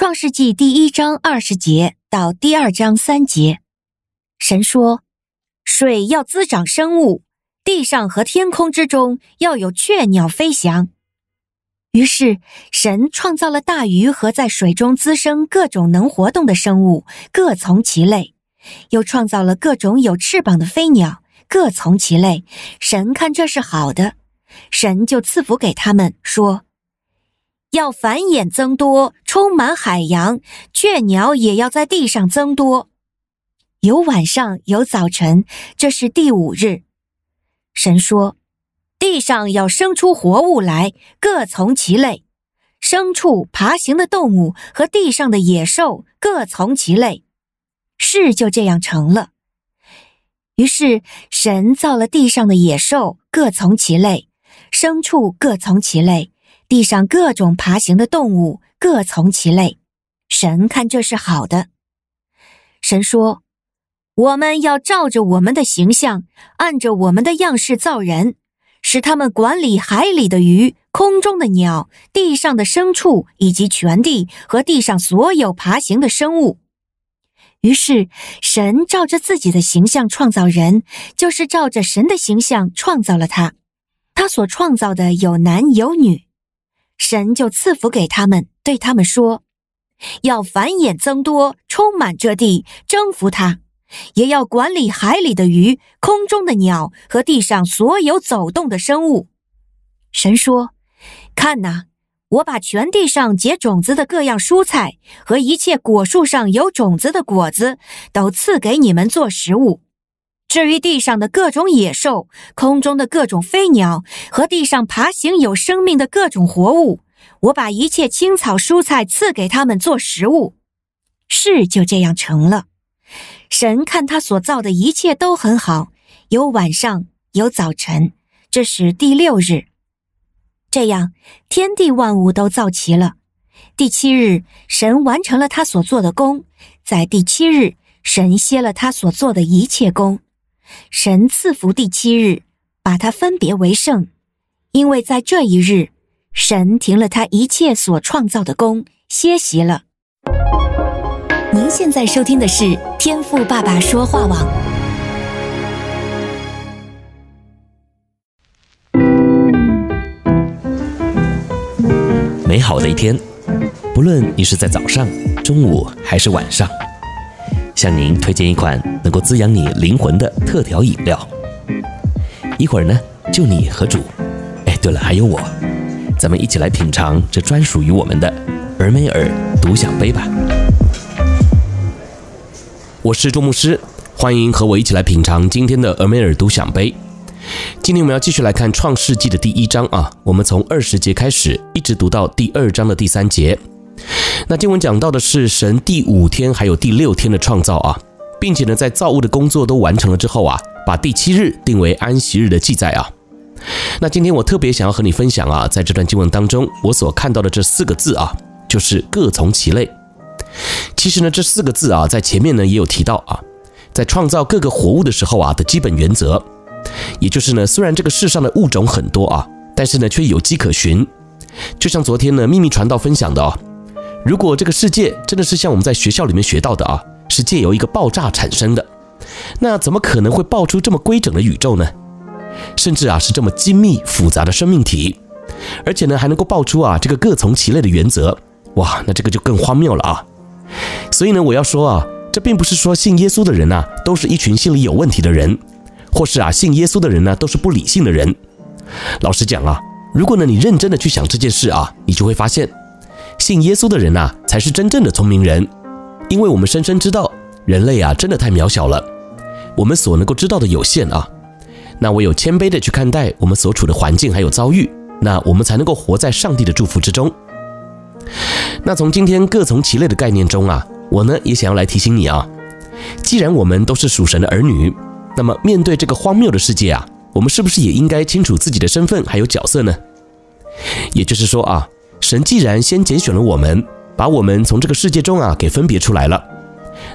创世纪第一章二十节到第二章三节，神说：“水要滋长生物，地上和天空之中要有雀鸟飞翔。”于是神创造了大鱼和在水中滋生各种能活动的生物，各从其类；又创造了各种有翅膀的飞鸟，各从其类。神看这是好的，神就赐福给他们，说。要繁衍增多，充满海洋，雀鸟也要在地上增多。有晚上，有早晨，这是第五日。神说：“地上要生出活物来，各从其类，牲畜、爬行的动物和地上的野兽，各从其类。”事就这样成了。于是神造了地上的野兽，各从其类，牲畜各从其类。地上各种爬行的动物各从其类，神看这是好的。神说：“我们要照着我们的形象，按着我们的样式造人，使他们管理海里的鱼、空中的鸟、地上的牲畜以及全地和地上所有爬行的生物。”于是神照着自己的形象创造人，就是照着神的形象创造了他。他所创造的有男有女。神就赐福给他们，对他们说：“要繁衍增多，充满这地，征服它；也要管理海里的鱼、空中的鸟和地上所有走动的生物。”神说：“看哪，我把全地上结种子的各样蔬菜和一切果树上有种子的果子，都赐给你们做食物。至于地上的各种野兽、空中的各种飞鸟和地上爬行有生命的各种活物，我把一切青草蔬菜赐给他们做食物。事就这样成了。神看他所造的一切都很好，有晚上，有早晨，这是第六日。这样，天地万物都造齐了。第七日，神完成了他所做的工，在第七日，神歇了他所做的一切工。神赐福第七日，把它分别为圣，因为在这一日，神停了他一切所创造的工，歇息了。您现在收听的是天赋爸爸说话网。美好的一天，不论你是在早上、中午还是晚上。向您推荐一款能够滋养你灵魂的特调饮料。一会儿呢，就你和主。哎，对了，还有我，咱们一起来品尝这专属于我们的尔梅尔独享杯吧。我是周牧师，欢迎和我一起来品尝今天的尔梅尔独享杯。今天我们要继续来看创世纪的第一章啊，我们从二十节开始，一直读到第二章的第三节。那经文讲到的是神第五天还有第六天的创造啊，并且呢，在造物的工作都完成了之后啊，把第七日定为安息日的记载啊。那今天我特别想要和你分享啊，在这段经文当中，我所看到的这四个字啊，就是各从其类。其实呢，这四个字啊，在前面呢也有提到啊，在创造各个活物的时候啊的基本原则，也就是呢，虽然这个世上的物种很多啊，但是呢却有迹可循。就像昨天呢秘密传道分享的啊。如果这个世界真的是像我们在学校里面学到的啊，是借由一个爆炸产生的，那怎么可能会爆出这么规整的宇宙呢？甚至啊是这么精密复杂的生命体，而且呢还能够爆出啊这个各从其类的原则，哇，那这个就更荒谬了啊！所以呢我要说啊，这并不是说信耶稣的人呐都是一群心理有问题的人，或是啊信耶稣的人呢都是不理性的人。老实讲啊，如果呢你认真的去想这件事啊，你就会发现。信耶稣的人呐，才是真正的聪明人，因为我们深深知道，人类啊，真的太渺小了，我们所能够知道的有限啊。那唯有谦卑的去看待我们所处的环境还有遭遇，那我们才能够活在上帝的祝福之中。那从今天各从其类的概念中啊，我呢也想要来提醒你啊，既然我们都是属神的儿女，那么面对这个荒谬的世界啊，我们是不是也应该清楚自己的身份还有角色呢？也就是说啊。神既然先拣选了我们，把我们从这个世界中啊给分别出来了，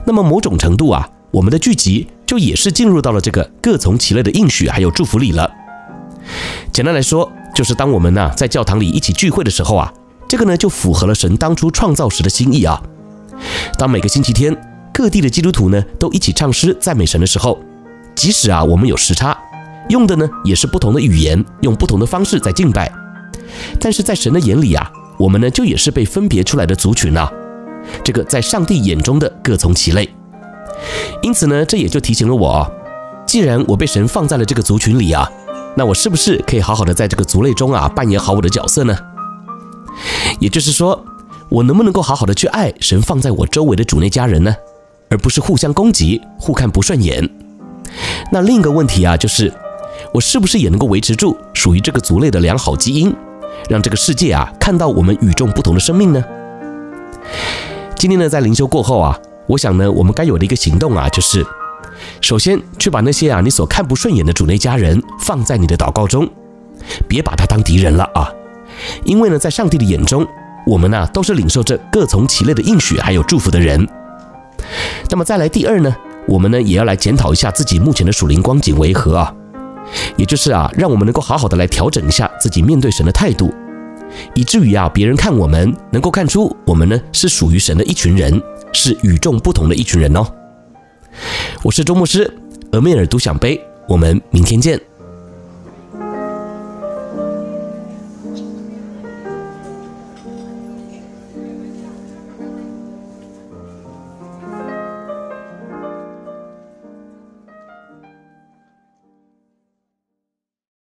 那么某种程度啊，我们的聚集就也是进入到了这个各从其类的应许还有祝福里了。简单来说，就是当我们呢在教堂里一起聚会的时候啊，这个呢就符合了神当初创造时的心意啊。当每个星期天各地的基督徒呢都一起唱诗赞美神的时候，即使啊我们有时差，用的呢也是不同的语言，用不同的方式在敬拜，但是在神的眼里啊，我们呢就也是被分别出来的族群啊。这个在上帝眼中的各从其类。因此呢，这也就提醒了我，既然我被神放在了这个族群里啊，那我是不是可以好好的在这个族类中啊扮演好我的角色呢？也就是说，我能不能够好好的去爱神放在我周围的主内家人呢？而不是互相攻击、互看不顺眼。那另一个问题啊，就是我是不是也能够维持住属于这个族类的良好基因，让这个世界啊看到我们与众不同的生命呢？今天呢，在灵修过后啊，我想呢，我们该有的一个行动啊，就是首先去把那些啊你所看不顺眼的主内家人放在你的祷告中，别把他当敌人了啊，因为呢，在上帝的眼中，我们呢都是领受着各从其类的应许还有祝福的人。那么再来第二呢，我们呢也要来检讨一下自己目前的属灵光景为何啊，也就是啊，让我们能够好好的来调整一下自己面对神的态度，以至于啊别人看我们能够看出我们呢是属于神的一群人，是与众不同的一群人哦。我是周牧师，俄梅尔独享杯，我们明天见。